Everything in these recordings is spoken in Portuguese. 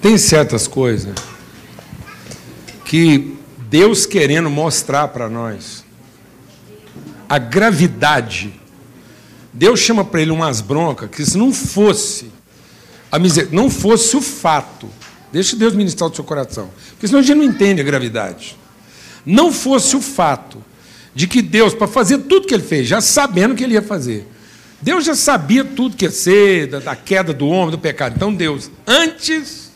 Tem certas coisas que Deus querendo mostrar para nós a gravidade. Deus chama para ele umas broncas que se não fosse a miser... não fosse o fato, deixa Deus ministrar o seu coração, porque senão a gente não entende a gravidade. Não fosse o fato de que Deus, para fazer tudo que ele fez, já sabendo que ele ia fazer, Deus já sabia tudo que ia ser, da, da queda do homem, do pecado. Então Deus, antes,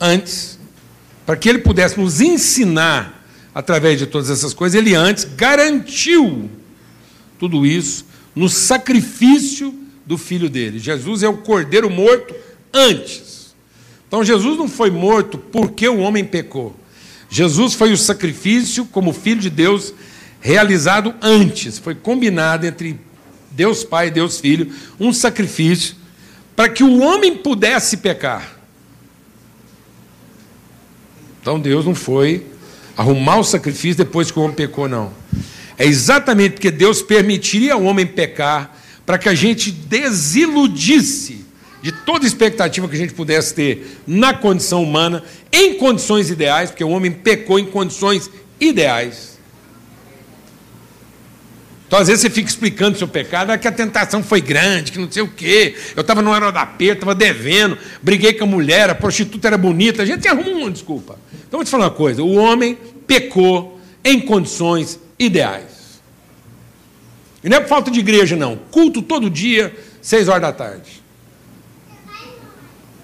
antes, para que ele pudesse nos ensinar através de todas essas coisas, ele antes garantiu tudo isso no sacrifício do filho dele. Jesus é o cordeiro morto antes. Então Jesus não foi morto porque o homem pecou. Jesus foi o sacrifício como filho de Deus realizado antes. Foi combinado entre Deus Pai e Deus Filho um sacrifício para que o homem pudesse pecar. Então Deus não foi arrumar o sacrifício depois que o homem pecou, não. É exatamente porque Deus permitiria ao homem pecar para que a gente desiludisse de toda expectativa que a gente pudesse ter na condição humana, em condições ideais, porque o homem pecou em condições ideais. Então, às vezes, você fica explicando o seu pecado, é que a tentação foi grande, que não sei o quê. Eu estava no perda, estava devendo, briguei com a mulher, a prostituta era bonita. A gente arruma uma desculpa. Então, vou te falar uma coisa: o homem pecou em condições ideais. E não é por falta de igreja, não. Culto todo dia, seis horas da tarde.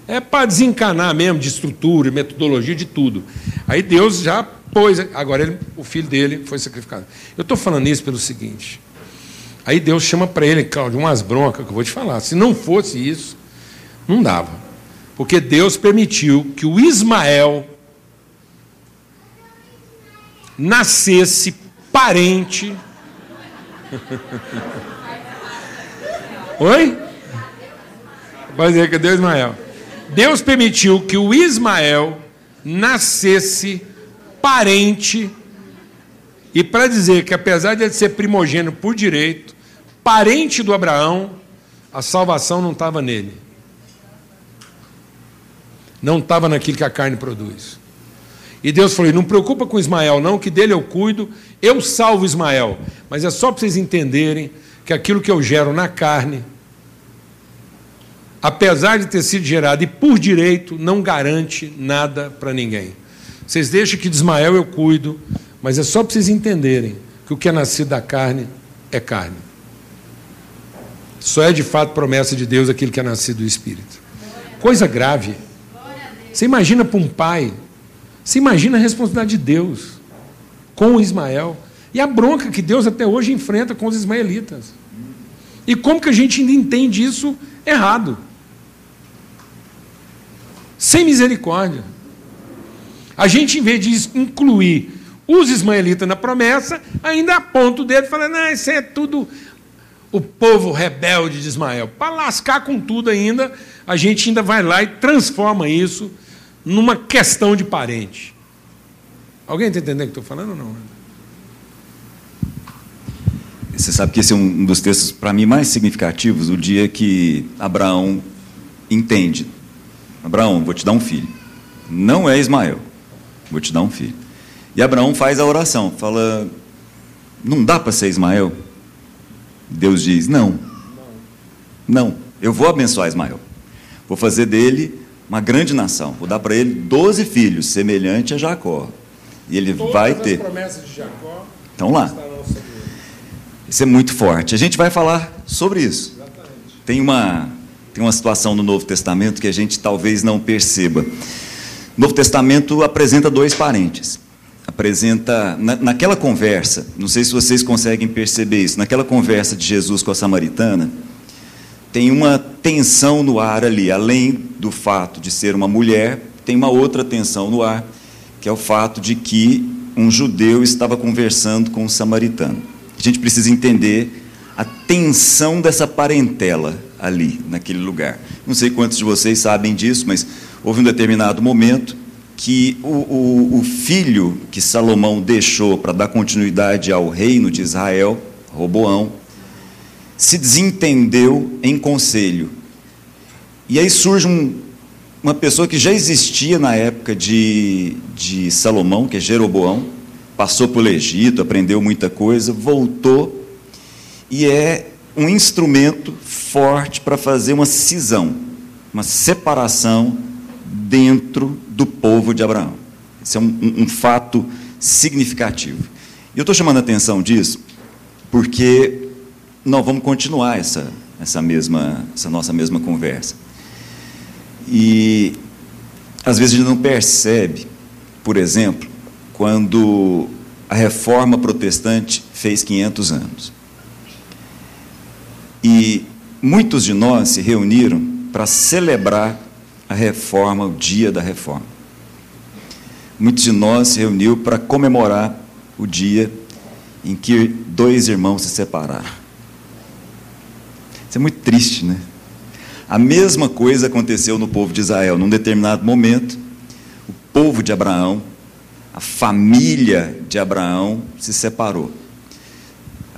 É para desencanar mesmo de estrutura, metodologia, de tudo. Aí Deus já pôs, agora ele, o filho dele foi sacrificado. Eu estou falando isso pelo seguinte. Aí Deus chama para ele, Cláudio, umas broncas que eu vou te falar. Se não fosse isso, não dava. Porque Deus permitiu que o Ismael nascesse parente Oi? Dizer que Deus Ismael. Deus permitiu que o Ismael nascesse parente, e para dizer que apesar de ele ser primogênito por direito, parente do Abraão, a salvação não estava nele. Não estava naquilo que a carne produz. E Deus falou: não preocupa com Ismael, não, que dele eu cuido, eu salvo Ismael. Mas é só para vocês entenderem que aquilo que eu gero na carne, apesar de ter sido gerado e por direito, não garante nada para ninguém. Vocês deixam que de Ismael eu cuido, mas é só para vocês entenderem que o que é nascido da carne é carne. Só é de fato promessa de Deus aquilo que é nascido do Espírito. Coisa grave. Você imagina para um pai você imagina a responsabilidade de Deus com Ismael e a bronca que Deus até hoje enfrenta com os ismaelitas. E como que a gente ainda entende isso errado? Sem misericórdia. A gente, em vez de incluir os ismaelitas na promessa, ainda aponta o dedo e fala: não, isso é tudo o povo rebelde de Ismael. Para lascar com tudo ainda, a gente ainda vai lá e transforma isso numa questão de parente. Alguém está entendendo o que estou falando ou não? Você sabe que esse é um dos textos, para mim, mais significativos, o dia que Abraão entende. Abraão, vou te dar um filho. Não é Ismael, vou te dar um filho. E Abraão faz a oração, fala: Não dá para ser Ismael? Deus diz: Não, não, eu vou abençoar Ismael. Vou fazer dele uma grande nação. Vou dar para ele doze filhos, semelhante a Jacó. E ele Todas vai ter. promessas de Jacó Estão lá. Isso é muito forte. A gente vai falar sobre isso. Exatamente. Tem uma, tem uma situação no Novo Testamento que a gente talvez não perceba. O Novo Testamento apresenta dois parentes. Apresenta, na, naquela conversa, não sei se vocês conseguem perceber isso, naquela conversa de Jesus com a samaritana, tem uma tensão no ar ali, além do fato de ser uma mulher, tem uma outra tensão no ar, que é o fato de que um judeu estava conversando com um samaritano. A gente precisa entender a tensão dessa parentela ali, naquele lugar. Não sei quantos de vocês sabem disso, mas houve um determinado momento que o, o, o filho que Salomão deixou para dar continuidade ao reino de Israel, Roboão, se desentendeu em conselho. E aí surge um, uma pessoa que já existia na época de, de Salomão, que é Jeroboão, passou pelo Egito, aprendeu muita coisa, voltou e é um instrumento forte para fazer uma cisão, uma separação dentro do povo de Abraão. Esse é um, um, fato significativo. E eu estou chamando a atenção disso porque nós vamos continuar essa, essa, mesma, essa nossa mesma conversa. E às vezes a gente não percebe, por exemplo, quando a reforma protestante fez 500 anos. E muitos de nós se reuniram para celebrar a reforma, o dia da reforma. Muitos de nós se reuniram para comemorar o dia em que dois irmãos se separaram. Isso é muito triste, né? A mesma coisa aconteceu no povo de Israel. Num determinado momento, o povo de Abraão, a família de Abraão se separou.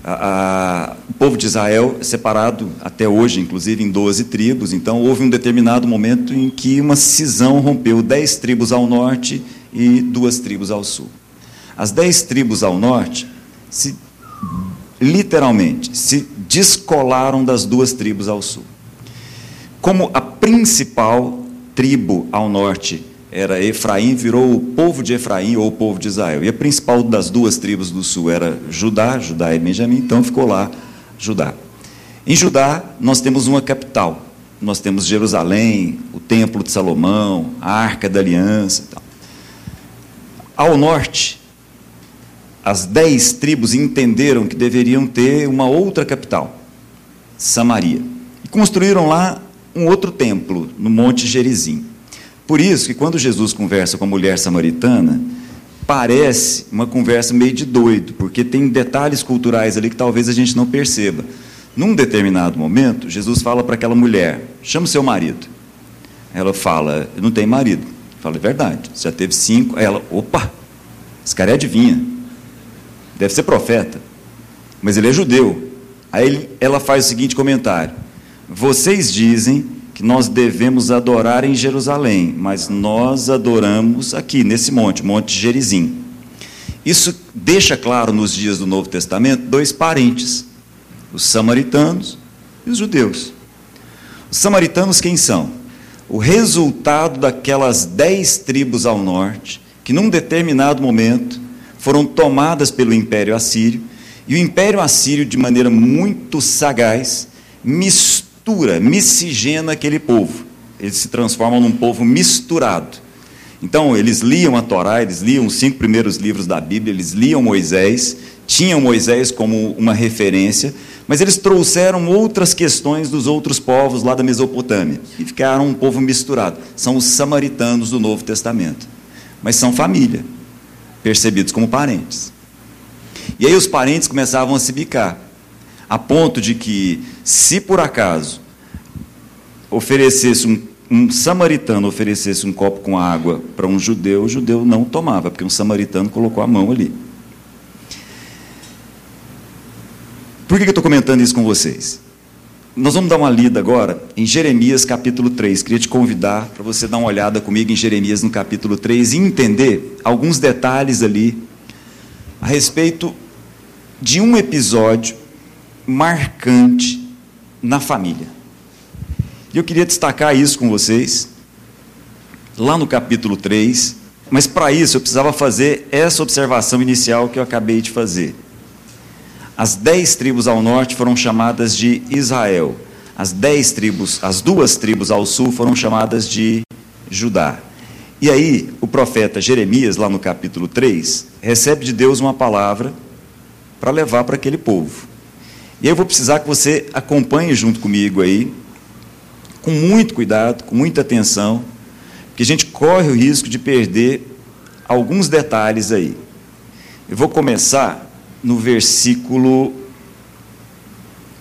A, a, o povo de Israel é separado até hoje, inclusive em 12 tribos, então houve um determinado momento em que uma cisão rompeu dez tribos ao norte e duas tribos ao sul. As dez tribos ao norte se literalmente se descolaram das duas tribos ao sul. Como a principal tribo ao norte era Efraim, virou o povo de Efraim ou o povo de Israel. E a principal das duas tribos do sul era Judá, Judá e Benjamim, então ficou lá Judá. Em Judá, nós temos uma capital. Nós temos Jerusalém, o Templo de Salomão, a Arca da Aliança. Ao norte, as dez tribos entenderam que deveriam ter uma outra capital, Samaria. E construíram lá um outro templo, no Monte Gerizim. Por isso que quando Jesus conversa com a mulher samaritana, parece uma conversa meio de doido, porque tem detalhes culturais ali que talvez a gente não perceba. Num determinado momento, Jesus fala para aquela mulher: chama seu marido. Ela fala: não tenho marido. Fala, é verdade, já teve cinco. Aí ela, opa, esse cara é adivinha deve ser profeta, mas ele é judeu. Aí ela faz o seguinte comentário: Vocês dizem que nós devemos adorar em Jerusalém, mas nós adoramos aqui, nesse monte, Monte Gerizim. Isso deixa claro nos dias do Novo Testamento dois parentes, os samaritanos e os judeus. Os samaritanos quem são? O resultado daquelas dez tribos ao norte, que num determinado momento foram tomadas pelo Império Assírio, e o Império Assírio, de maneira muito sagaz, mistura, miscigena aquele povo. Eles se transformam num povo misturado. Então, eles liam a Torá, eles liam os cinco primeiros livros da Bíblia, eles liam Moisés, tinham Moisés como uma referência, mas eles trouxeram outras questões dos outros povos lá da Mesopotâmia e ficaram um povo misturado. São os samaritanos do Novo Testamento, mas são família percebidos como parentes. E aí os parentes começavam a se bicar, a ponto de que, se por acaso oferecesse um, um samaritano oferecesse um copo com água para um judeu, o judeu não tomava, porque um samaritano colocou a mão ali. Por que eu estou comentando isso com vocês? Nós vamos dar uma lida agora em Jeremias capítulo 3. Queria te convidar para você dar uma olhada comigo em Jeremias no capítulo 3 e entender alguns detalhes ali a respeito de um episódio marcante na família. E eu queria destacar isso com vocês, lá no capítulo 3, mas para isso eu precisava fazer essa observação inicial que eu acabei de fazer. As dez tribos ao norte foram chamadas de Israel. As dez tribos, as duas tribos ao sul foram chamadas de Judá. E aí, o profeta Jeremias, lá no capítulo 3, recebe de Deus uma palavra para levar para aquele povo. E aí eu vou precisar que você acompanhe junto comigo aí, com muito cuidado, com muita atenção, porque a gente corre o risco de perder alguns detalhes aí. Eu vou começar no versículo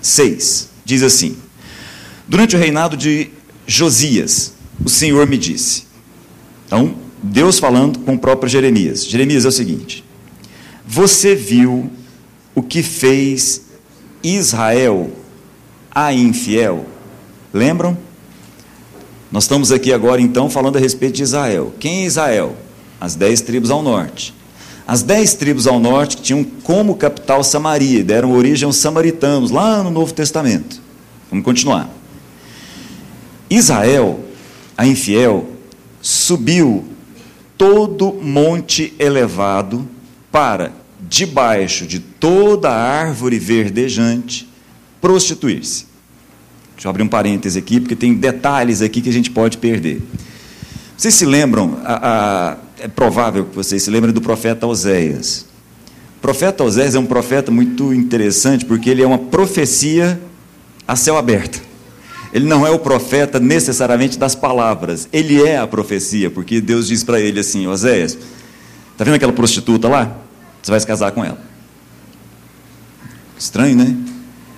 6. Diz assim: Durante o reinado de Josias, o Senhor me disse. Então, Deus falando com o próprio Jeremias. Jeremias é o seguinte: Você viu o que fez Israel a infiel? Lembram? Nós estamos aqui agora, então, falando a respeito de Israel. Quem é Israel? As dez tribos ao norte. As dez tribos ao norte tinham como capital Samaria, deram origem aos samaritanos, lá no Novo Testamento. Vamos continuar. Israel, a infiel, subiu todo monte elevado para, debaixo de toda árvore verdejante, prostituir-se. Deixa eu abrir um parêntese aqui, porque tem detalhes aqui que a gente pode perder. Vocês se lembram, a, a, é provável que vocês se lembrem do profeta Oséias. O profeta Oséias é um profeta muito interessante, porque ele é uma profecia a céu aberto. Ele não é o profeta necessariamente das palavras, ele é a profecia, porque Deus diz para ele assim: Oséias, está vendo aquela prostituta lá? Você vai se casar com ela. Estranho, né?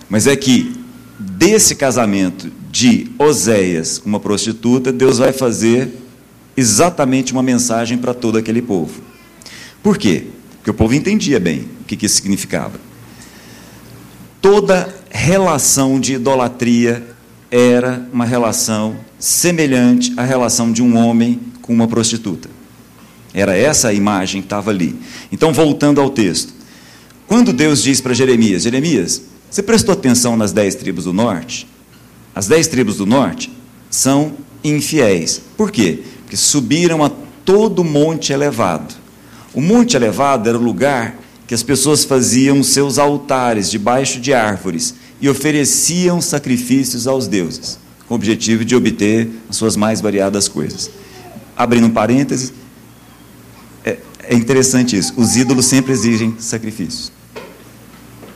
Mas é que desse casamento de Oséias com uma prostituta, Deus vai fazer exatamente uma mensagem para todo aquele povo. Por quê? Porque o povo entendia bem o que, que isso significava. Toda relação de idolatria era uma relação semelhante à relação de um homem com uma prostituta. Era essa a imagem que estava ali. Então, voltando ao texto. Quando Deus diz para Jeremias: Jeremias, você prestou atenção nas dez tribos do norte? As dez tribos do norte são infiéis. Por quê? Porque subiram a todo monte elevado. O monte elevado era o lugar que as pessoas faziam seus altares debaixo de árvores e ofereciam sacrifícios aos deuses, com o objetivo de obter as suas mais variadas coisas. Abrindo um parêntese, é, interessante isso. Os ídolos sempre exigem sacrifícios.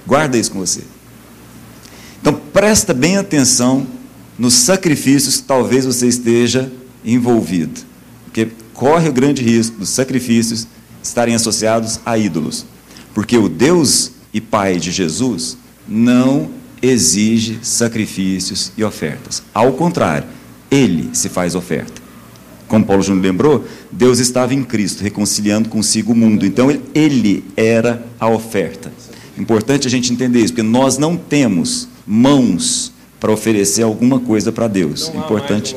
Guarda isso com você. Então presta bem atenção nos sacrifícios que talvez você esteja envolvido, porque corre o grande risco dos sacrifícios estarem associados a ídolos, porque o Deus e Pai de Jesus não exige sacrifícios e ofertas. Ao contrário, ele se faz oferta. Como Paulo Júnior lembrou, Deus estava em Cristo, reconciliando consigo o mundo. Então, ele era a oferta. Importante a gente entender isso, porque nós não temos mãos para oferecer alguma coisa para Deus. Não Importante.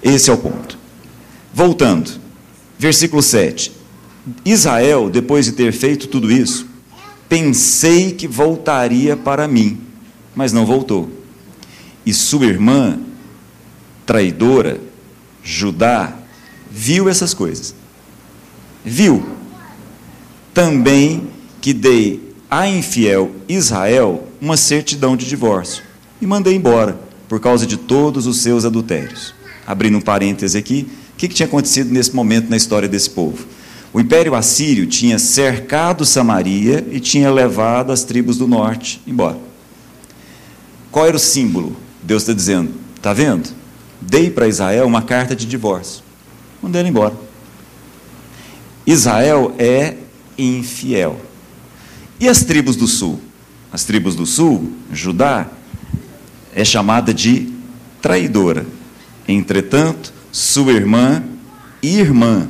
Esse é o ponto. Voltando, versículo 7. Israel, depois de ter feito tudo isso, pensei que voltaria para mim, mas não voltou. E sua irmã, traidora, Judá, viu essas coisas. Viu também que dei a infiel Israel uma certidão de divórcio e mandei embora por causa de todos os seus adultérios. Abrindo um parêntese aqui, o que, que tinha acontecido nesse momento na história desse povo? O Império Assírio tinha cercado Samaria e tinha levado as tribos do norte embora. Qual era o símbolo? Deus está dizendo: está vendo? Dei para Israel uma carta de divórcio. Mandei ele embora. Israel é infiel. E as tribos do sul? As tribos do sul, Judá, é chamada de traidora. Entretanto, sua irmã e irmã,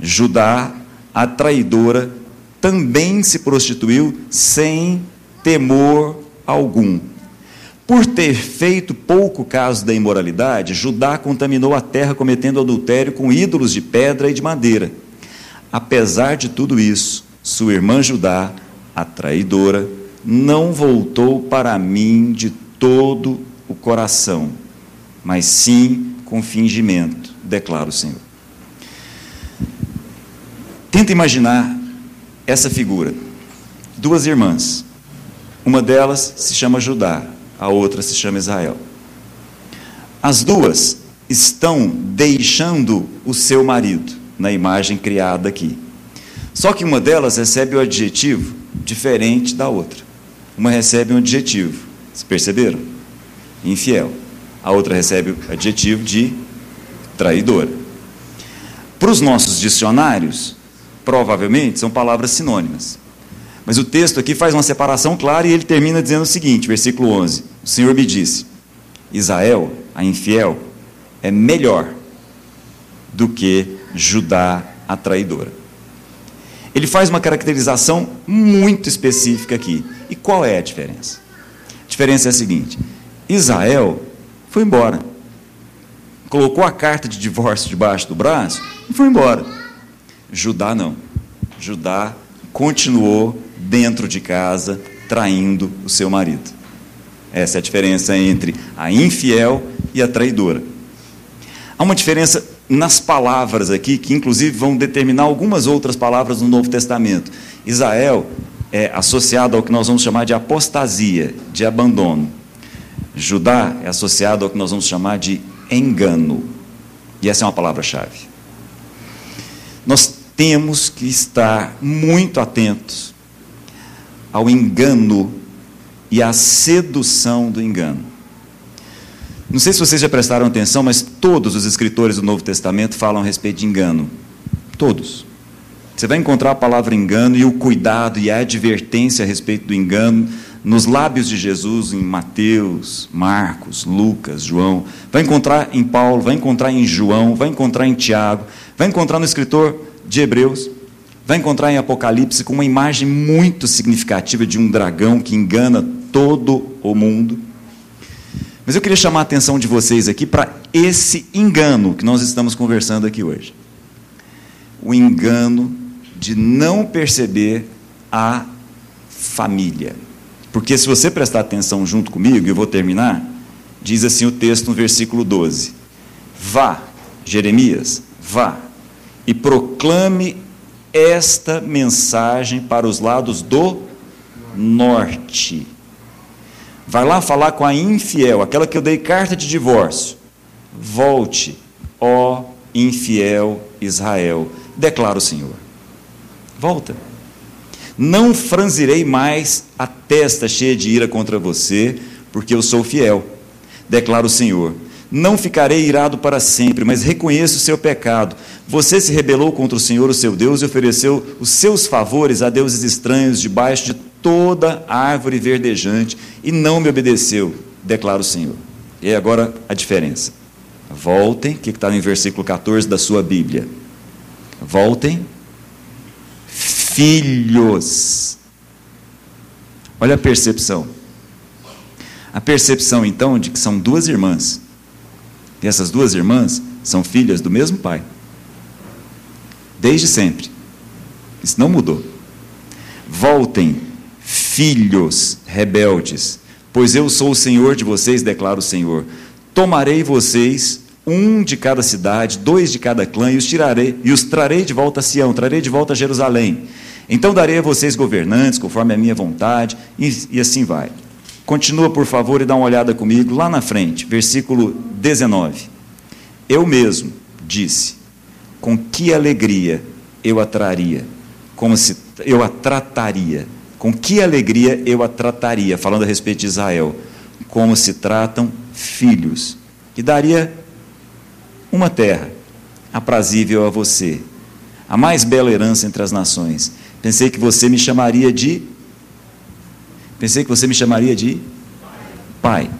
Judá, a traidora, também se prostituiu sem temor algum. Por ter feito pouco caso da imoralidade, Judá contaminou a terra cometendo adultério com ídolos de pedra e de madeira. Apesar de tudo isso, sua irmã Judá a traidora, não voltou para mim de todo o coração, mas sim com fingimento, declara o Senhor. Tenta imaginar essa figura. Duas irmãs. Uma delas se chama Judá, a outra se chama Israel. As duas estão deixando o seu marido, na imagem criada aqui. Só que uma delas recebe o adjetivo diferente da outra. Uma recebe um adjetivo, vocês perceberam? Infiel. A outra recebe o adjetivo de traidora. Para os nossos dicionários, provavelmente são palavras sinônimas. Mas o texto aqui faz uma separação clara e ele termina dizendo o seguinte, versículo 11: O Senhor me disse: Israel, a infiel, é melhor do que Judá, a traidora. Ele faz uma caracterização muito específica aqui. E qual é a diferença? A diferença é a seguinte: Israel foi embora. Colocou a carta de divórcio debaixo do braço e foi embora. Judá não. Judá continuou dentro de casa traindo o seu marido. Essa é a diferença entre a infiel e a traidora. Há uma diferença nas palavras aqui, que inclusive vão determinar algumas outras palavras no Novo Testamento. Israel é associado ao que nós vamos chamar de apostasia, de abandono. Judá é associado ao que nós vamos chamar de engano. E essa é uma palavra-chave. Nós temos que estar muito atentos ao engano e à sedução do engano. Não sei se vocês já prestaram atenção, mas todos os escritores do Novo Testamento falam a respeito de engano. Todos. Você vai encontrar a palavra engano e o cuidado e a advertência a respeito do engano nos lábios de Jesus em Mateus, Marcos, Lucas, João. Vai encontrar em Paulo, vai encontrar em João, vai encontrar em Tiago, vai encontrar no escritor de Hebreus, vai encontrar em Apocalipse com uma imagem muito significativa de um dragão que engana todo o mundo. Mas eu queria chamar a atenção de vocês aqui para esse engano que nós estamos conversando aqui hoje. O engano de não perceber a família. Porque se você prestar atenção junto comigo, eu vou terminar, diz assim o texto no versículo 12: Vá, Jeremias, vá, e proclame esta mensagem para os lados do norte. Vai lá falar com a infiel, aquela que eu dei carta de divórcio. Volte, ó infiel Israel, declara o Senhor. Volta. Não franzirei mais a testa cheia de ira contra você, porque eu sou fiel, declara o Senhor. Não ficarei irado para sempre, mas reconheço o seu pecado. Você se rebelou contra o Senhor, o seu Deus, e ofereceu os seus favores a deuses estranhos debaixo de toda árvore verdejante, e não me obedeceu, declara o Senhor. E agora a diferença. Voltem, o que está no versículo 14 da sua Bíblia? Voltem filhos. Olha a percepção. A percepção, então, de que são duas irmãs. E essas duas irmãs são filhas do mesmo pai. Desde sempre. Isso não mudou. Voltem, filhos rebeldes, pois eu sou o Senhor de vocês, declara o Senhor. Tomarei vocês um de cada cidade, dois de cada clã, e os tirarei, e os trarei de volta a Sião, trarei de volta a Jerusalém. Então darei a vocês governantes, conforme a minha vontade, e, e assim vai. Continua, por favor, e dá uma olhada comigo lá na frente, versículo 19. Eu mesmo disse, com que alegria eu a traria, como se eu a trataria, com que alegria eu a trataria, falando a respeito de Israel, como se tratam filhos, e daria uma terra aprazível a você, a mais bela herança entre as nações. Pensei que você me chamaria de. Pensei que você me chamaria de pai.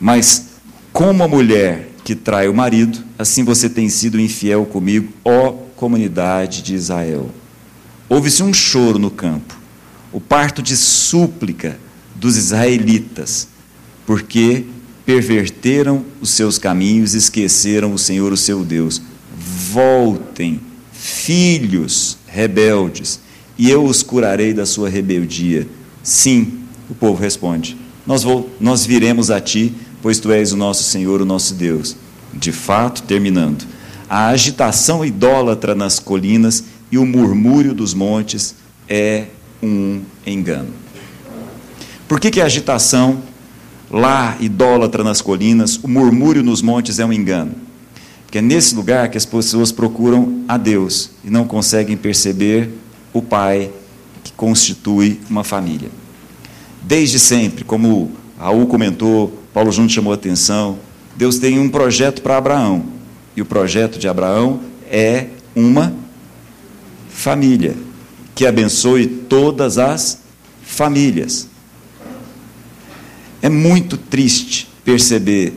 Mas, como a mulher que trai o marido, assim você tem sido infiel comigo, ó comunidade de Israel. Houve-se um choro no campo, o parto de súplica dos israelitas, porque perverteram os seus caminhos esqueceram o Senhor, o seu Deus. Voltem, filhos rebeldes, e eu os curarei da sua rebeldia. Sim, o povo responde: Nós, vou, nós viremos a ti, pois tu és o nosso Senhor, o nosso Deus. De fato, terminando, a agitação idólatra nas colinas e o murmúrio dos montes é um engano. Por que, que a agitação lá, idólatra nas colinas, o murmúrio nos montes é um engano. Porque é nesse lugar que as pessoas procuram a Deus e não conseguem perceber o Pai que constitui uma família. Desde sempre, como Raul comentou, Paulo Júnior chamou a atenção, Deus tem um projeto para Abraão. E o projeto de Abraão é uma família que abençoe todas as famílias. É muito triste perceber,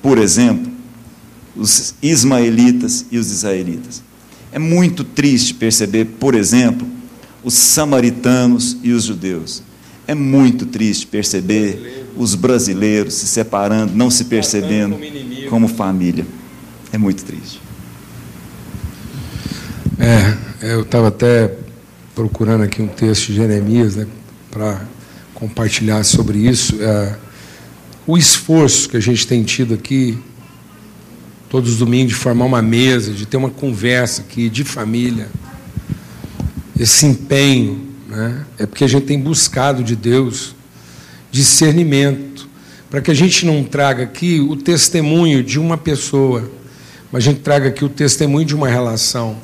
por exemplo, os ismaelitas e os israelitas. É muito triste perceber, por exemplo, os samaritanos e os judeus. É muito triste perceber os brasileiros se separando, não se percebendo como família. É muito triste. É, eu estava até procurando aqui um texto de Jeremias né, para compartilhar sobre isso. É, o esforço que a gente tem tido aqui, todos os domingos, de formar uma mesa, de ter uma conversa aqui de família, esse empenho, né, é porque a gente tem buscado de Deus discernimento, para que a gente não traga aqui o testemunho de uma pessoa, mas a gente traga aqui o testemunho de uma relação.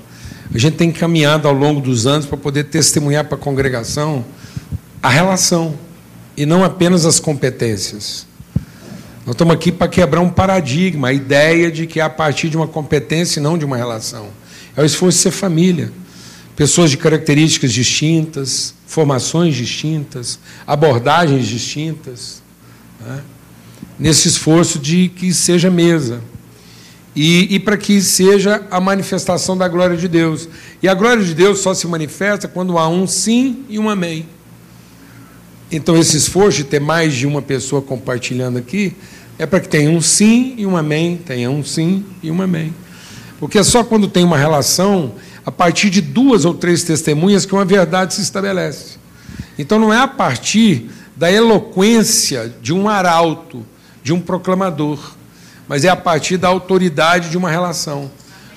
A gente tem caminhado ao longo dos anos para poder testemunhar para a congregação a relação e não apenas as competências. Nós estamos aqui para quebrar um paradigma, a ideia de que é a partir de uma competência e não de uma relação. É o esforço de ser família. Pessoas de características distintas, formações distintas, abordagens distintas, né? nesse esforço de que seja mesa. E, e para que seja a manifestação da glória de Deus. E a glória de Deus só se manifesta quando há um sim e um amém. Então, esse esforço de ter mais de uma pessoa compartilhando aqui é para que tenha um sim e um amém, tenha um sim e um amém. Porque é só quando tem uma relação a partir de duas ou três testemunhas que uma verdade se estabelece. Então não é a partir da eloquência de um arauto, de um proclamador, mas é a partir da autoridade de uma relação.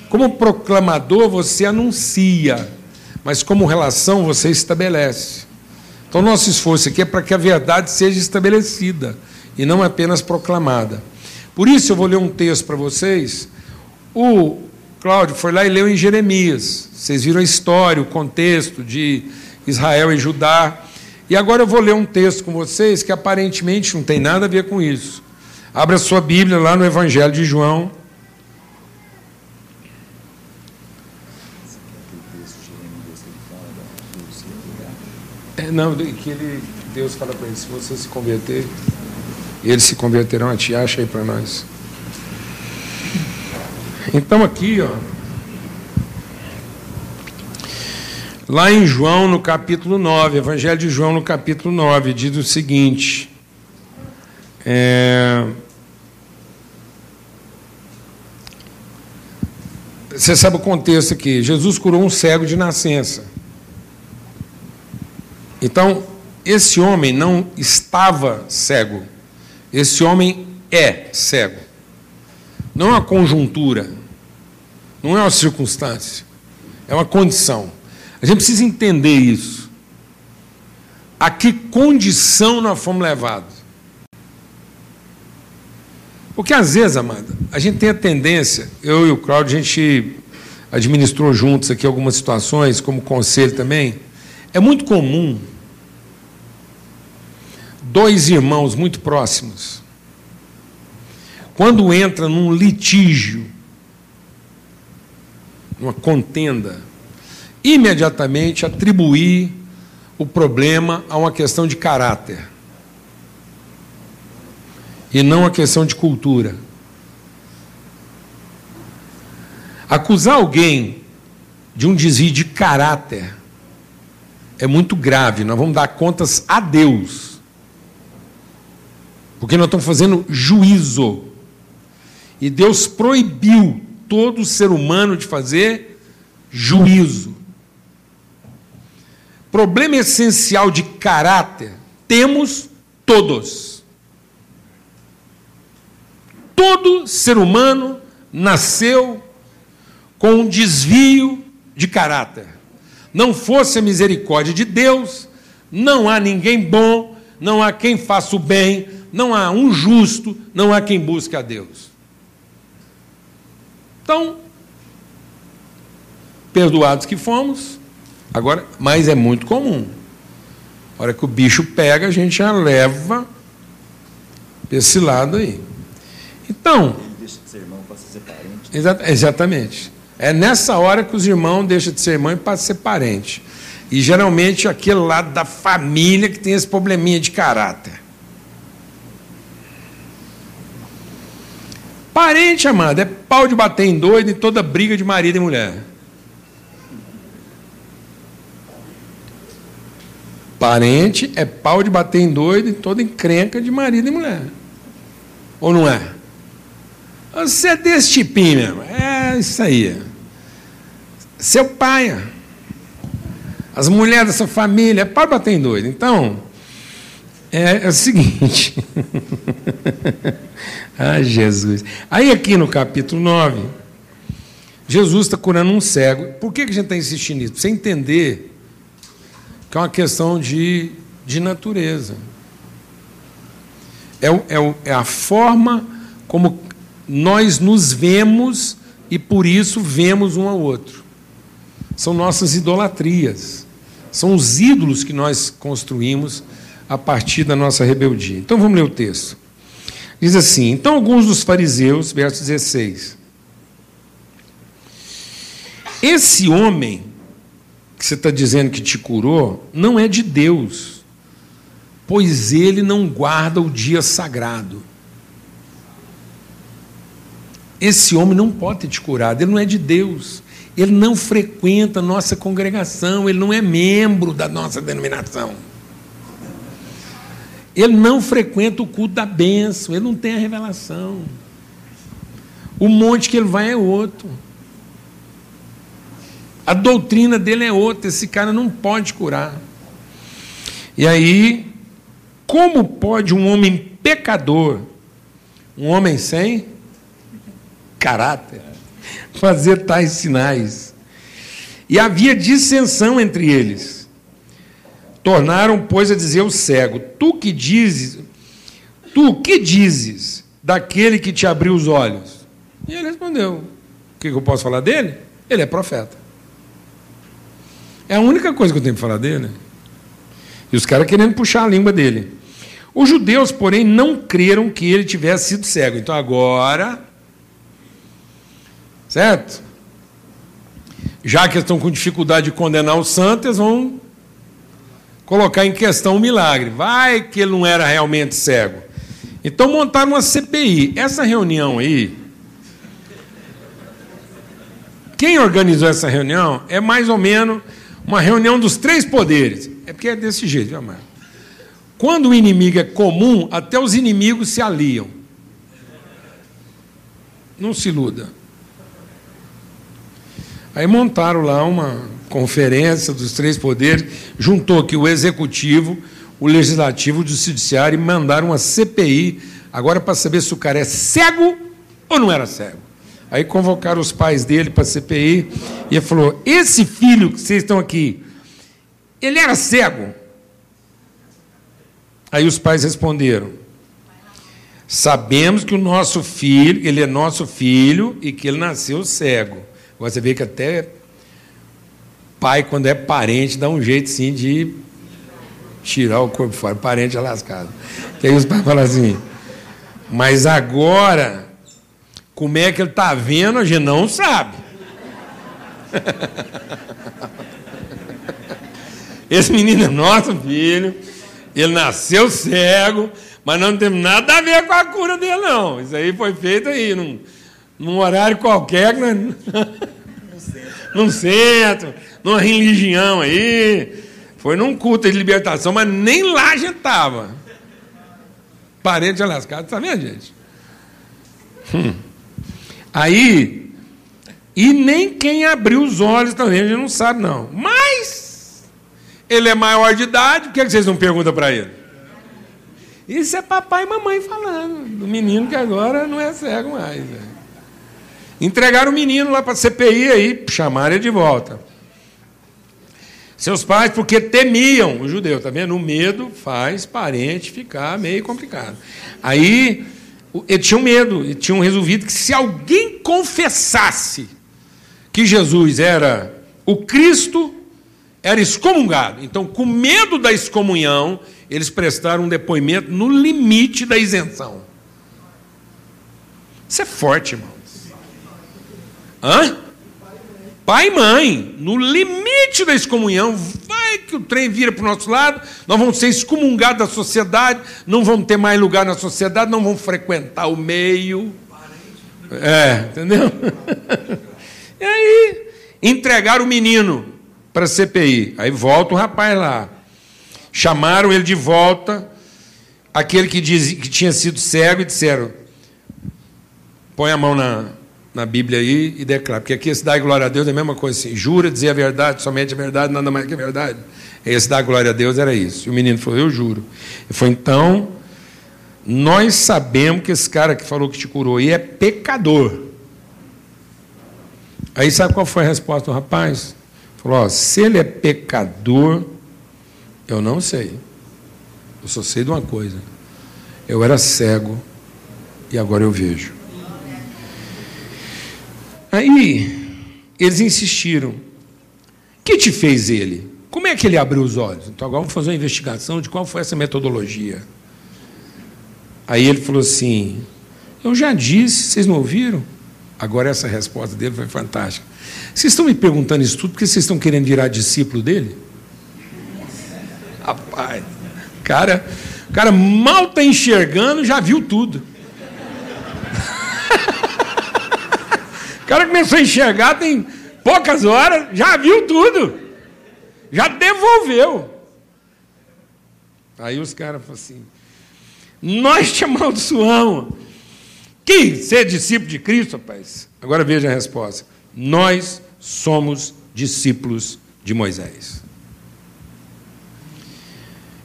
Como proclamador, você anuncia, mas como relação, você estabelece. Então, nosso esforço aqui é para que a verdade seja estabelecida e não apenas proclamada. Por isso, eu vou ler um texto para vocês. O Cláudio foi lá e leu em Jeremias. Vocês viram a história, o contexto de Israel e Judá. E agora eu vou ler um texto com vocês que aparentemente não tem nada a ver com isso. Abra sua Bíblia lá no Evangelho de João. É, não, que ele, Deus fala para ele, se você se converter, eles se converterão a ti, acha aí para nós. Então aqui, ó, lá em João, no capítulo 9, Evangelho de João, no capítulo 9, diz o seguinte. É, você sabe o contexto aqui. Jesus curou um cego de nascença. Então, esse homem não estava cego. Esse homem é cego. Não é uma conjuntura, não é uma circunstância, é uma condição. A gente precisa entender isso. A que condição nós fomos levados? Porque às vezes, amada, a gente tem a tendência, eu e o Claudio, a gente administrou juntos aqui algumas situações, como conselho também. É muito comum dois irmãos muito próximos quando entra num litígio, numa contenda, imediatamente atribuir o problema a uma questão de caráter e não a questão de cultura. Acusar alguém de um desvio de caráter é muito grave. Nós vamos dar contas a Deus. Porque nós estamos fazendo juízo e Deus proibiu todo ser humano de fazer juízo. Problema essencial de caráter temos todos. Todo ser humano nasceu com um desvio de caráter. Não fosse a misericórdia de Deus, não há ninguém bom, não há quem faça o bem, não há um justo, não há quem busque a Deus. Então, perdoados que fomos, agora, mas é muito comum. A hora que o bicho pega, a gente já leva esse lado aí. Então. Ele deixa de ser irmão para ser parente. Exa exatamente. É nessa hora que os irmãos deixam de ser irmão e passam a ser parente. E geralmente aquele lado da família que tem esse probleminha de caráter. Parente, amado, é pau de bater em doido em toda briga de marido e mulher. Parente é pau de bater em doido em toda encrenca de marido e mulher. Ou não é? Você é desse tipinho mesmo. É isso aí. Seu pai. As mulheres dessa família, é pau de bater em doido. Então, é, é o seguinte. ah, Jesus. Aí aqui no capítulo 9, Jesus está curando um cego. Por que a gente está insistindo nisso? Para você entender que é uma questão de, de natureza. É, é, é a forma como nós nos vemos e por isso vemos um ao outro. São nossas idolatrias. São os ídolos que nós construímos a partir da nossa rebeldia. Então vamos ler o texto. Diz assim: Então alguns dos fariseus, verso 16. Esse homem que você está dizendo que te curou não é de Deus, pois ele não guarda o dia sagrado. Esse homem não pode ter te curado, ele não é de Deus. Ele não frequenta a nossa congregação, ele não é membro da nossa denominação. Ele não frequenta o culto da bênção, ele não tem a revelação. O monte que ele vai é outro. A doutrina dele é outra, esse cara não pode curar. E aí, como pode um homem pecador, um homem sem caráter, fazer tais sinais? E havia dissensão entre eles. Tornaram, pois, a dizer ao cego: Tu que dizes, tu que dizes daquele que te abriu os olhos? E ele respondeu: O que eu posso falar dele? Ele é profeta. É a única coisa que eu tenho para falar dele. E os caras querendo puxar a língua dele. Os judeus, porém, não creram que ele tivesse sido cego. Então agora. Certo? Já que estão com dificuldade de condenar os santos, eles vão colocar em questão o milagre. Vai que ele não era realmente cego. Então montaram uma CPI. Essa reunião aí. Quem organizou essa reunião é mais ou menos uma reunião dos três poderes. É porque é desse jeito, viu, Marcos? Quando o inimigo é comum, até os inimigos se aliam. Não se iluda. Aí montaram lá uma conferência dos três poderes, juntou aqui o executivo, o legislativo, o judiciário e mandaram uma CPI agora para saber se o cara é cego ou não era cego. Aí convocaram os pais dele para a CPI e ele falou: Esse filho que vocês estão aqui, ele era cego? Aí os pais responderam: Sabemos que o nosso filho, ele é nosso filho e que ele nasceu cego. Agora você vê que até pai, quando é parente, dá um jeito sim de tirar o corpo fora. Parente é lascado. Aí os pais falam assim, mas agora, como é que ele está vendo, a gente não sabe. Esse menino é nosso filho, ele nasceu cego, mas não tem nada a ver com a cura dele, não. Isso aí foi feito aí, num, num horário qualquer, num centro numa religião aí, foi num culto de libertação, mas nem lá a gente estava. Parente lascado, tá vendo, gente? Hum. Aí, e nem quem abriu os olhos também, a gente não sabe, não. Mas, ele é maior de idade, por que vocês não perguntam para ele? Isso é papai e mamãe falando, do menino que agora não é cego mais. Né? Entregaram o menino lá para a CPI aí, chamaram ele de volta. Seus pais, porque temiam o judeu, tá vendo? O medo faz parente ficar meio complicado. Aí, eles tinham medo, eles tinham resolvido que se alguém confessasse que Jesus era o Cristo, era excomungado. Então, com medo da excomunhão, eles prestaram um depoimento no limite da isenção. Isso é forte, irmãos. Hã? pai e mãe, no limite da excomunhão, vai que o trem vira para o nosso lado, nós vamos ser excomungados da sociedade, não vamos ter mais lugar na sociedade, não vamos frequentar o meio. É, entendeu? E aí, entregaram o menino para a CPI. Aí volta o rapaz lá. Chamaram ele de volta, aquele que, diz, que tinha sido cego, e disseram: põe a mão na, na Bíblia aí e declara. Porque aqui esse dá glória a Deus é a mesma coisa assim. Jura dizer a verdade, somente a verdade, nada mais que a verdade. Esse dá glória a Deus era isso. E o menino falou: Eu juro. Ele falou: Então, nós sabemos que esse cara que falou que te curou aí é pecador. Aí sabe qual foi a resposta do rapaz? Falou: ó, se ele é pecador, eu não sei. Eu só sei de uma coisa. Eu era cego e agora eu vejo. Aí eles insistiram. que te fez ele? Como é que ele abriu os olhos? Então agora vamos fazer uma investigação de qual foi essa metodologia. Aí ele falou assim: Eu já disse, vocês não ouviram? Agora essa resposta dele foi fantástica. Vocês estão me perguntando isso tudo porque vocês estão querendo virar discípulo dele? Rapaz, cara, o cara mal está enxergando, já viu tudo. Cara começou a enxergar, tem poucas horas, já viu tudo. Já devolveu. Aí os caras falaram assim: Nós te amaldiçoamos. Que ser discípulo de Cristo, rapaz? Agora veja a resposta. Nós somos discípulos de Moisés.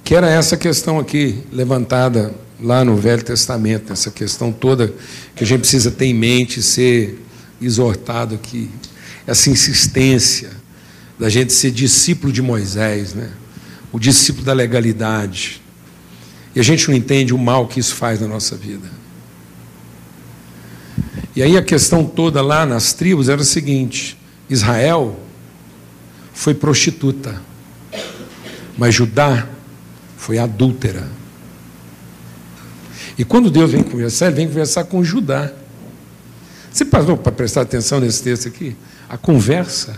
Que era essa questão aqui levantada lá no Velho Testamento, essa questão toda que a gente precisa ter em mente, ser exortado aqui, essa insistência da gente ser discípulo de Moisés, né? o discípulo da legalidade. E a gente não entende o mal que isso faz na nossa vida. E aí a questão toda lá nas tribos era o seguinte: Israel foi prostituta, mas Judá foi adúltera. E quando Deus vem conversar, ele vem conversar com Judá. Você parou para prestar atenção nesse texto aqui? A conversa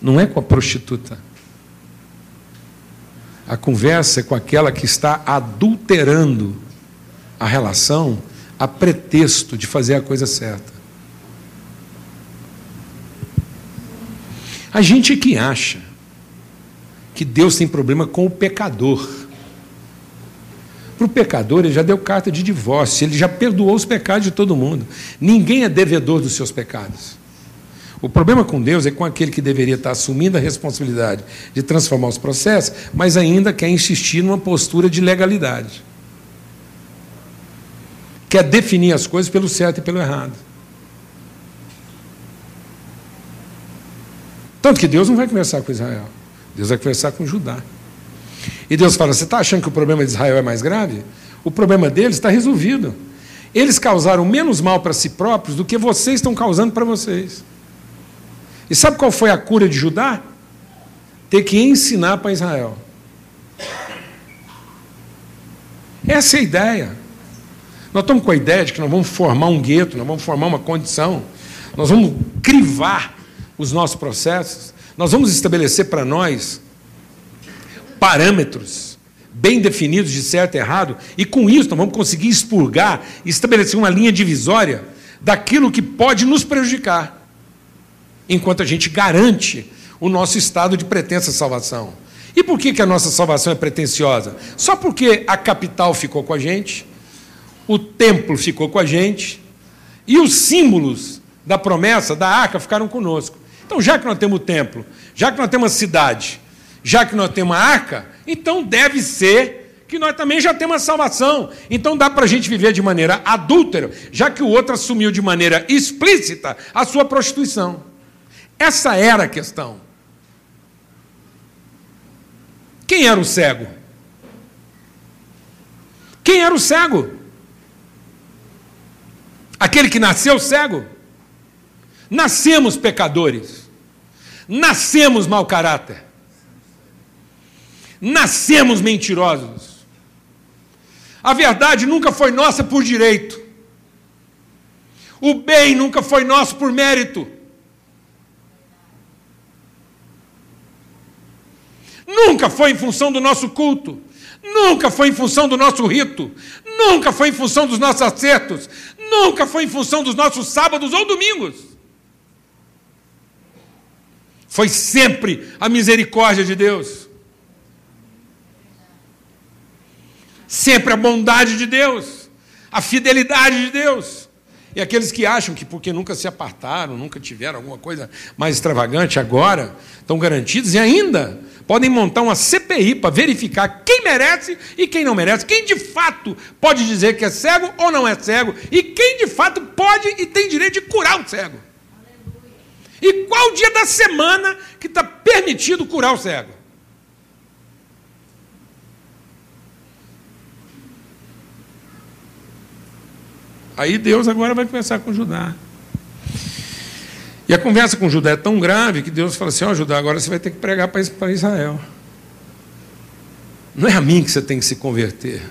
não é com a prostituta. A conversa é com aquela que está adulterando a relação a pretexto de fazer a coisa certa. A gente é que acha que Deus tem problema com o pecador. Para o pecador, ele já deu carta de divórcio, ele já perdoou os pecados de todo mundo. Ninguém é devedor dos seus pecados. O problema com Deus é com aquele que deveria estar assumindo a responsabilidade de transformar os processos, mas ainda quer insistir numa postura de legalidade quer definir as coisas pelo certo e pelo errado. Tanto que Deus não vai conversar com Israel, Deus vai conversar com Judá. E Deus fala: Você está achando que o problema de Israel é mais grave? O problema deles está resolvido. Eles causaram menos mal para si próprios do que vocês estão causando para vocês. E sabe qual foi a cura de Judá? Ter que ensinar para Israel. Essa é a ideia. Nós estamos com a ideia de que nós vamos formar um gueto, nós vamos formar uma condição, nós vamos crivar os nossos processos, nós vamos estabelecer para nós parâmetros bem definidos de certo e errado, e com isso nós vamos conseguir expurgar, estabelecer uma linha divisória daquilo que pode nos prejudicar, enquanto a gente garante o nosso estado de pretensa salvação. E por que, que a nossa salvação é pretensiosa? Só porque a capital ficou com a gente, o templo ficou com a gente e os símbolos da promessa da arca ficaram conosco. Então, já que nós temos o templo, já que nós temos a cidade, já que nós temos a arca, então deve ser que nós também já temos a salvação. Então dá para a gente viver de maneira adúltera, já que o outro assumiu de maneira explícita a sua prostituição. Essa era a questão. Quem era o cego? Quem era o cego? Aquele que nasceu cego. Nascemos pecadores. Nascemos mau caráter. Nascemos mentirosos. A verdade nunca foi nossa por direito. O bem nunca foi nosso por mérito. Nunca foi em função do nosso culto. Nunca foi em função do nosso rito, nunca foi em função dos nossos acertos, nunca foi em função dos nossos sábados ou domingos. Foi sempre a misericórdia de Deus. Sempre a bondade de Deus, a fidelidade de Deus. E aqueles que acham que porque nunca se apartaram, nunca tiveram alguma coisa mais extravagante, agora estão garantidos e ainda podem montar uma CPI para verificar quem merece e quem não merece, quem de fato pode dizer que é cego ou não é cego, e quem de fato pode e tem direito de curar o cego. E qual dia da semana que está permitido curar o cego? Aí Deus agora vai conversar com Judá. E a conversa com Judá é tão grave que Deus fala assim: Ó, oh, Judá, agora você vai ter que pregar para Israel. Não é a mim que você tem que se converter.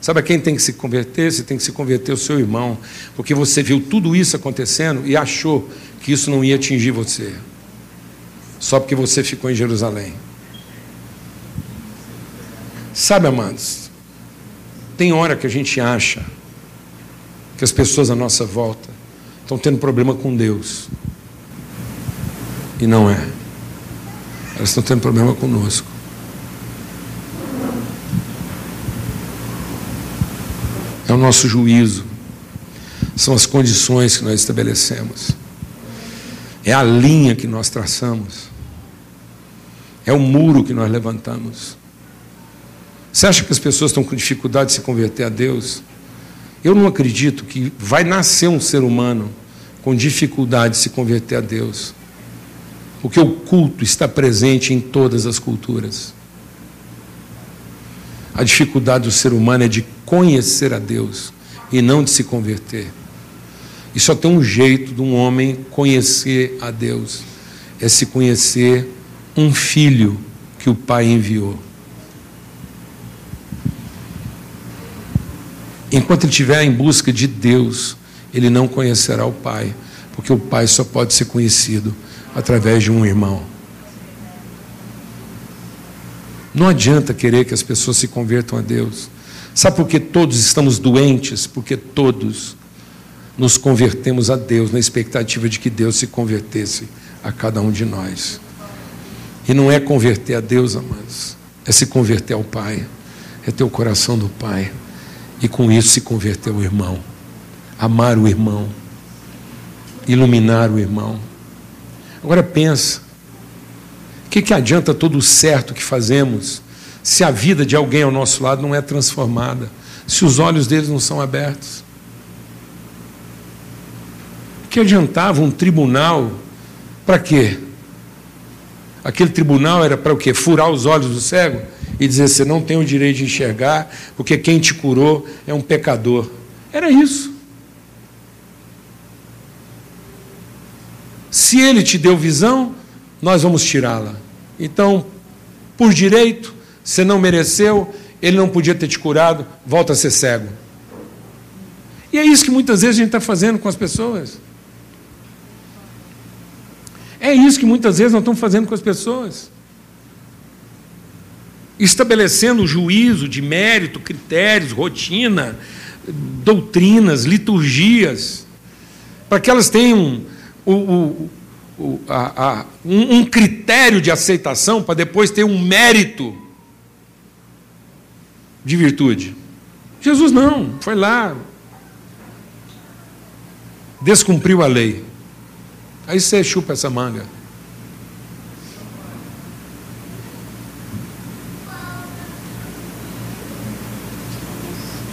Sabe a quem tem que se converter? Você tem que se converter o seu irmão, porque você viu tudo isso acontecendo e achou que isso não ia atingir você, só porque você ficou em Jerusalém. Sabe, amados, tem hora que a gente acha que as pessoas à nossa volta estão tendo problema com Deus. E não é. Elas estão tendo problema conosco. É o nosso juízo. São as condições que nós estabelecemos. É a linha que nós traçamos. É o muro que nós levantamos. Você acha que as pessoas estão com dificuldade de se converter a Deus? Eu não acredito que vai nascer um ser humano com dificuldade de se converter a Deus. Porque o culto está presente em todas as culturas. A dificuldade do ser humano é de conhecer a Deus e não de se converter. E só tem um jeito de um homem conhecer a Deus: é se conhecer um filho que o Pai enviou. Enquanto ele estiver em busca de Deus, ele não conhecerá o Pai, porque o Pai só pode ser conhecido através de um irmão. Não adianta querer que as pessoas se convertam a Deus. Sabe por que todos estamos doentes? Porque todos nos convertemos a Deus na expectativa de que Deus se convertesse a cada um de nós. E não é converter a Deus, amados, é se converter ao Pai, é ter o coração do Pai e com isso se converter ao irmão, amar o irmão, iluminar o irmão. Agora pensa, o que, que adianta todo o certo que fazemos se a vida de alguém ao nosso lado não é transformada, se os olhos deles não são abertos? O que adiantava um tribunal para quê? Aquele tribunal era para o quê? Furar os olhos do cego? E dizer: Você não tem o direito de enxergar, porque quem te curou é um pecador. Era isso. Se ele te deu visão, nós vamos tirá-la. Então, por direito, você não mereceu, ele não podia ter te curado, volta a ser cego. E é isso que muitas vezes a gente está fazendo com as pessoas. É isso que muitas vezes nós estamos fazendo com as pessoas estabelecendo juízo de mérito, critérios, rotina, doutrinas, liturgias, para que elas tenham o, o, o, a, a, um, um critério de aceitação para depois ter um mérito de virtude. Jesus não, foi lá, descumpriu a lei. Aí você chupa essa manga.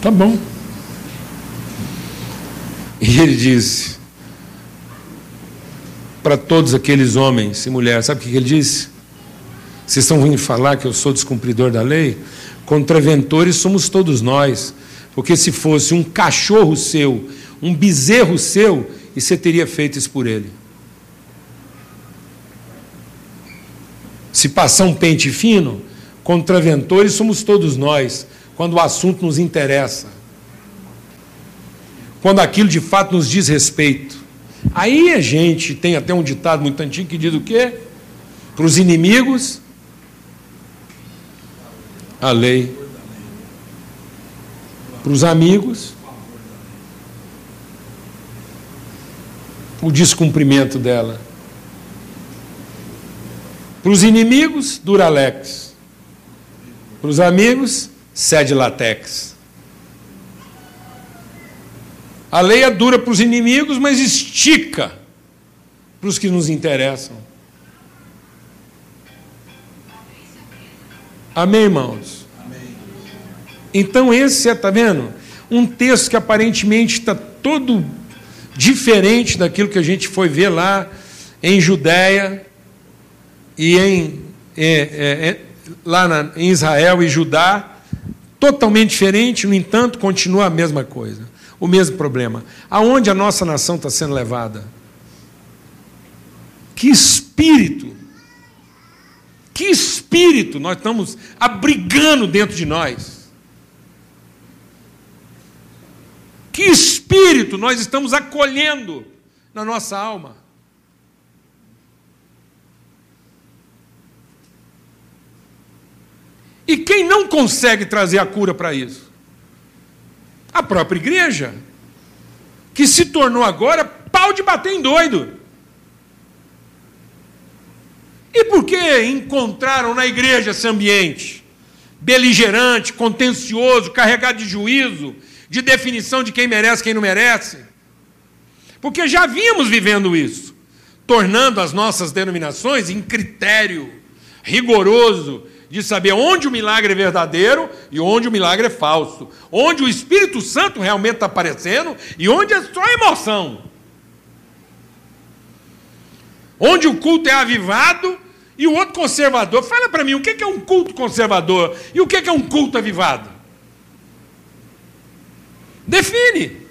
Tá bom. E ele disse para todos aqueles homens e mulheres: sabe o que ele disse? Vocês estão vindo falar que eu sou descumpridor da lei? Contraventores somos todos nós. Porque se fosse um cachorro seu, um bezerro seu, e você teria feito isso por ele. Se passar um pente fino, contraventores somos todos nós quando o assunto nos interessa, quando aquilo de fato nos diz respeito. Aí a gente tem até um ditado muito antigo que diz o quê? Para os inimigos, a lei. Para os amigos, o descumprimento dela. Para os inimigos, Duralex. Para os amigos, cede latex. A lei é dura para os inimigos, mas estica para os que nos interessam. Amém, irmãos? Amém. Então, esse é, está vendo? Um texto que aparentemente está todo diferente daquilo que a gente foi ver lá em Judéia e em, é, é, lá na, em Israel e Judá, totalmente diferente, no entanto, continua a mesma coisa o mesmo problema. Aonde a nossa nação está sendo levada? Que espírito, que espírito nós estamos abrigando dentro de nós? Que espírito nós estamos acolhendo na nossa alma? E quem não consegue trazer a cura para isso? A própria igreja, que se tornou agora pau de bater em doido. E por que encontraram na igreja esse ambiente beligerante, contencioso, carregado de juízo, de definição de quem merece quem não merece? Porque já vínhamos vivendo isso, tornando as nossas denominações em critério rigoroso de saber onde o milagre é verdadeiro e onde o milagre é falso, onde o Espírito Santo realmente está aparecendo e onde é só emoção. Onde o culto é avivado e o outro conservador. Fala para mim, o que é um culto conservador e o que é um culto avivado? Define.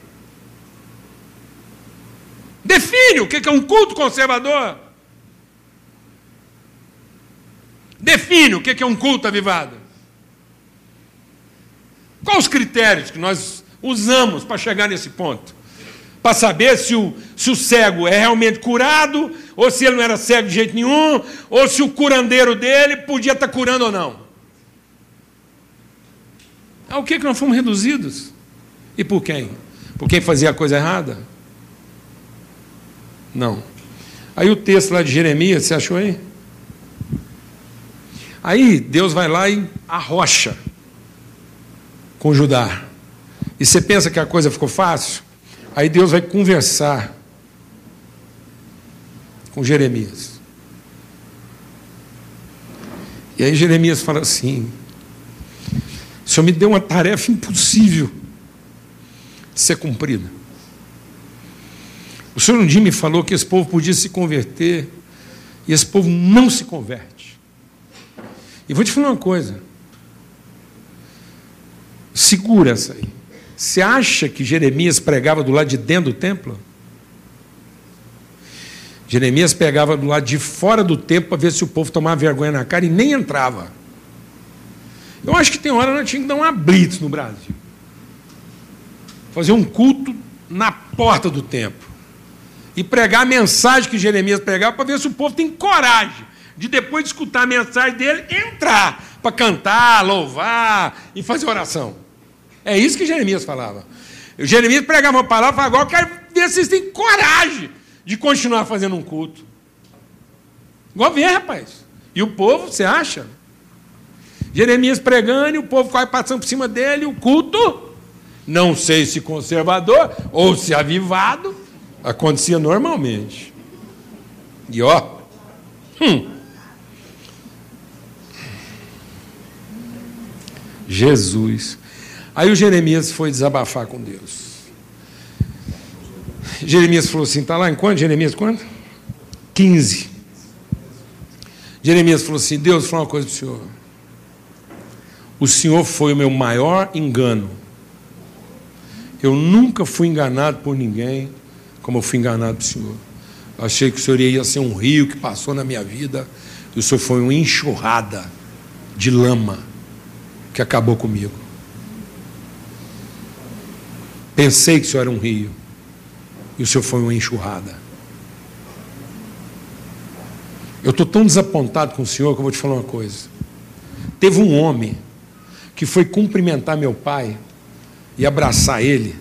Define o que é um culto conservador. Define o que é um culto avivado. Quais os critérios que nós usamos para chegar nesse ponto? Para saber se o, se o cego é realmente curado, ou se ele não era cego de jeito nenhum, ou se o curandeiro dele podia estar curando ou não. Ao que, que nós fomos reduzidos? E por quem? Por quem fazia a coisa errada? Não. Aí o texto lá de Jeremias, você achou aí? Aí Deus vai lá e arrocha com Judá. E você pensa que a coisa ficou fácil? Aí Deus vai conversar com Jeremias. E aí Jeremias fala assim: o Senhor me deu uma tarefa impossível de ser cumprida. O Senhor um dia me falou que esse povo podia se converter, e esse povo não se converte. E vou te falar uma coisa. Segura essa aí. Você acha que Jeremias pregava do lado de dentro do templo? Jeremias pegava do lado de fora do templo para ver se o povo tomava vergonha na cara e nem entrava. Eu acho que tem hora nós tínhamos que dar uma blitz no Brasil. Fazer um culto na porta do templo. E pregar a mensagem que Jeremias pregava para ver se o povo tem coragem de depois de escutar a mensagem dele, entrar para cantar, louvar e fazer oração. É isso que Jeremias falava. O Jeremias pregava uma palavra e falava, agora eu quero ver se vocês têm coragem de continuar fazendo um culto. Igual vem, rapaz. E o povo, você acha? Jeremias pregando e o povo quase passando por cima dele, o culto, não sei se conservador ou se avivado, acontecia normalmente. E ó, hum, Jesus. Aí o Jeremias foi desabafar com Deus. Jeremias falou assim: está lá em quanto? Jeremias quanto? 15. Jeremias falou assim: Deus, fala uma coisa para o senhor. O senhor foi o meu maior engano. Eu nunca fui enganado por ninguém como eu fui enganado pelo senhor. Achei que o senhor ia ser um rio que passou na minha vida, e o senhor foi uma enxurrada de lama que acabou comigo. Pensei que o senhor era um rio e o senhor foi uma enxurrada. Eu estou tão desapontado com o senhor que eu vou te falar uma coisa. Teve um homem que foi cumprimentar meu pai e abraçar ele.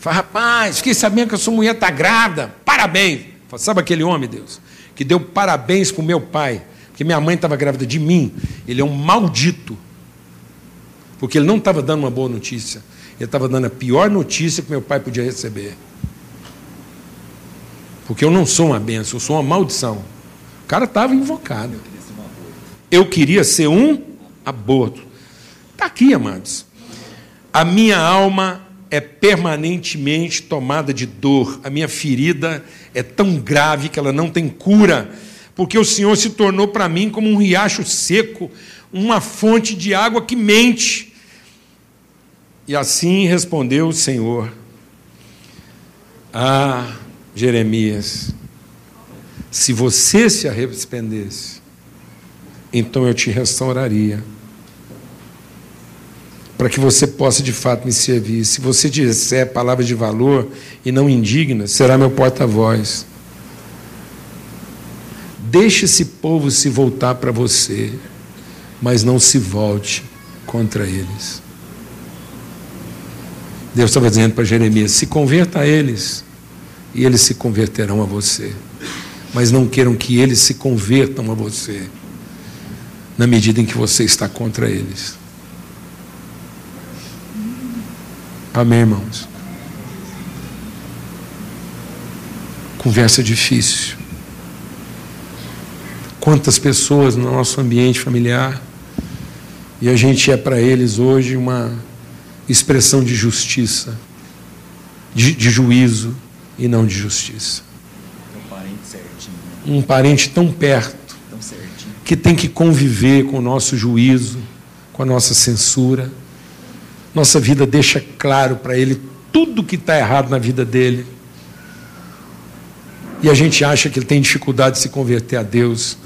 Falei, rapaz, fiquei sabendo que a sua mulher está grávida. Parabéns. Falei, Sabe aquele homem, Deus, que deu parabéns para o meu pai, porque minha mãe estava grávida de mim. Ele é um maldito Porque ele não estava dando uma boa notícia. Ele estava dando a pior notícia que meu pai podia receber. Porque eu não sou uma benção, eu sou uma maldição. O cara estava invocado. Eu queria ser um aborto. Está aqui, amados. A minha alma é permanentemente tomada de dor. A minha ferida é tão grave que ela não tem cura, porque o Senhor se tornou para mim como um riacho seco, uma fonte de água que mente. E assim respondeu o Senhor a Jeremias: Se você se arrependesse, então eu te restauraria para que você possa de fato me servir. Se você disser palavras de valor e não indigna, será meu porta-voz. Deixe esse povo se voltar para você, mas não se volte contra eles. Deus estava dizendo para Jeremias: se converta a eles, e eles se converterão a você. Mas não queiram que eles se convertam a você, na medida em que você está contra eles. Amém, irmãos? Conversa difícil. Quantas pessoas no nosso ambiente familiar e a gente é para eles hoje uma expressão de justiça, de, de juízo e não de justiça. Um parente certinho. Um parente tão perto tão que tem que conviver com o nosso juízo, com a nossa censura nossa vida deixa claro para ele tudo que está errado na vida dele. E a gente acha que ele tem dificuldade de se converter a Deus.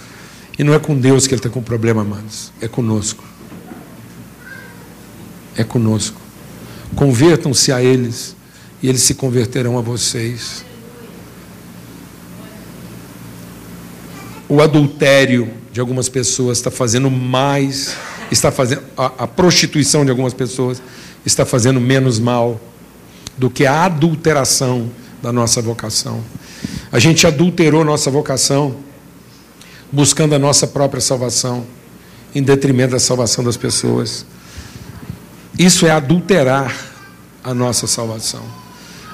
E não é com Deus que ele está com problema, amados. É conosco. É conosco. Convertam-se a eles e eles se converterão a vocês. O adultério de algumas pessoas está fazendo mais está fazendo a, a prostituição de algumas pessoas está fazendo menos mal do que a adulteração da nossa vocação. A gente adulterou nossa vocação buscando a nossa própria salvação em detrimento da salvação das pessoas. Isso é adulterar a nossa salvação.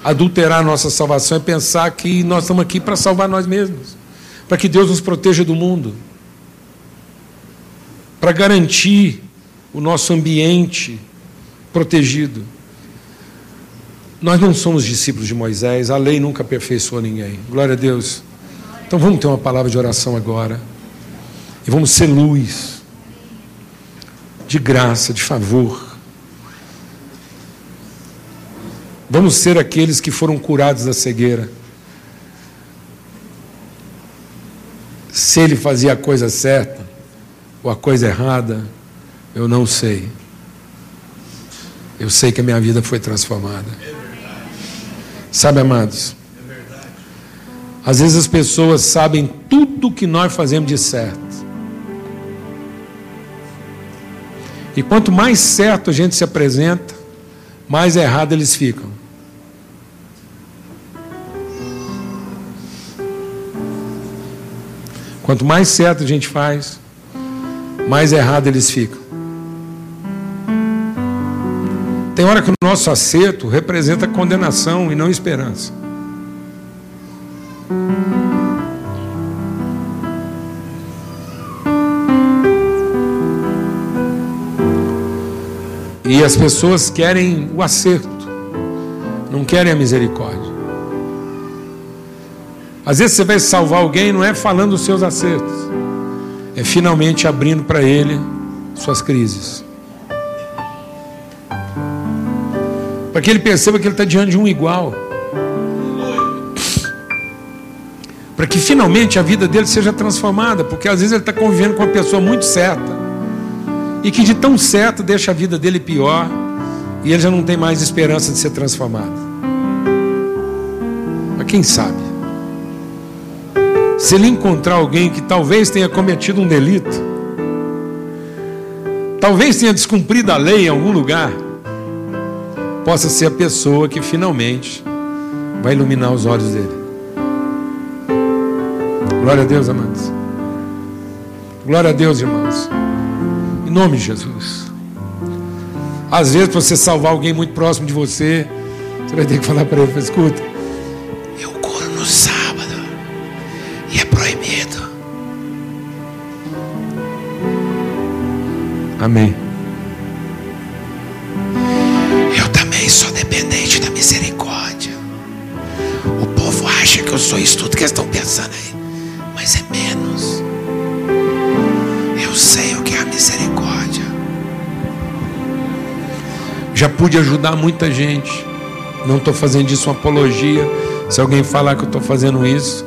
Adulterar a nossa salvação é pensar que nós estamos aqui para salvar nós mesmos, para que Deus nos proteja do mundo para garantir o nosso ambiente protegido. Nós não somos discípulos de Moisés, a lei nunca aperfeiçoou ninguém. Glória a Deus. Então vamos ter uma palavra de oração agora. E vamos ser luz, de graça, de favor. Vamos ser aqueles que foram curados da cegueira. Se ele fazia a coisa certa, ou a coisa errada, eu não sei. Eu sei que a minha vida foi transformada. Sabe, amados? Às vezes as pessoas sabem tudo que nós fazemos de certo. E quanto mais certo a gente se apresenta, mais errado eles ficam. Quanto mais certo a gente faz, mais errado eles ficam. Tem hora que o nosso acerto representa condenação e não esperança. E as pessoas querem o acerto, não querem a misericórdia. Às vezes você vai salvar alguém não é falando os seus acertos, é finalmente abrindo para Ele suas crises. Para que ele perceba que ele está diante de um igual. Para que finalmente a vida dele seja transformada, porque às vezes ele está convivendo com uma pessoa muito certa, e que de tão certo deixa a vida dele pior, e ele já não tem mais esperança de ser transformado. Mas quem sabe? Se ele encontrar alguém que talvez tenha cometido um delito, talvez tenha descumprido a lei em algum lugar, possa ser a pessoa que finalmente vai iluminar os olhos dele. Glória a Deus, amados. Glória a Deus, irmãos. Em nome de Jesus. Às vezes, para você salvar alguém muito próximo de você, você vai ter que falar para ele: escuta, Amém. Eu também sou dependente da misericórdia. O povo acha que eu sou isso tudo que eles estão pensando aí, mas é menos. Eu sei o que é a misericórdia. Já pude ajudar muita gente. Não estou fazendo disso uma apologia. Se alguém falar que eu estou fazendo isso,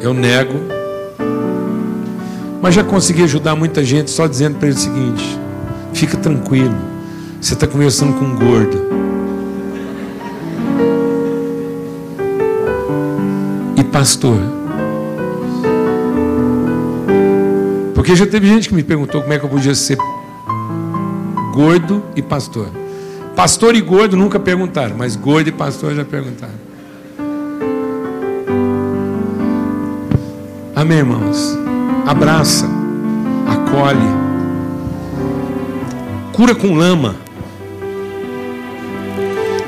eu nego. Mas já consegui ajudar muita gente só dizendo para ele o seguinte: fica tranquilo, você está conversando com um gordo. E pastor. Porque já teve gente que me perguntou como é que eu podia ser gordo e pastor. Pastor e gordo nunca perguntaram, mas gordo e pastor já perguntaram. Amém, irmãos? Abraça, acolhe, cura com lama.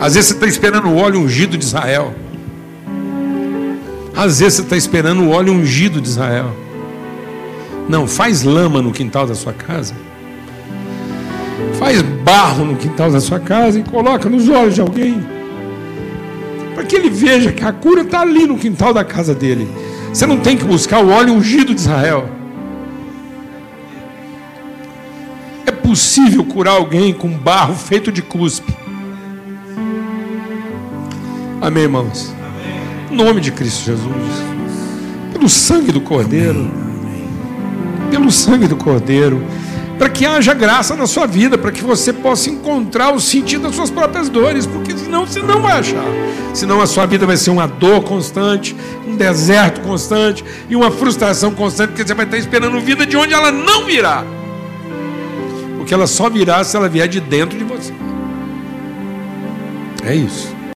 Às vezes você está esperando o óleo ungido de Israel. Às vezes você está esperando o óleo ungido de Israel. Não, faz lama no quintal da sua casa. Faz barro no quintal da sua casa e coloca nos olhos de alguém. Para que ele veja que a cura está ali no quintal da casa dele. Você não tem que buscar o óleo ungido de Israel. É possível curar alguém com barro feito de cuspe. Amém, irmãos? Em nome de Cristo Jesus. Pelo sangue do Cordeiro. Pelo sangue do Cordeiro para que haja graça na sua vida, para que você possa encontrar o sentido das suas próprias dores, porque senão você não vai achar. Senão a sua vida vai ser uma dor constante, um deserto constante e uma frustração constante, porque você vai estar esperando vida de onde ela não virá. Porque ela só virá se ela vier de dentro de você. É isso.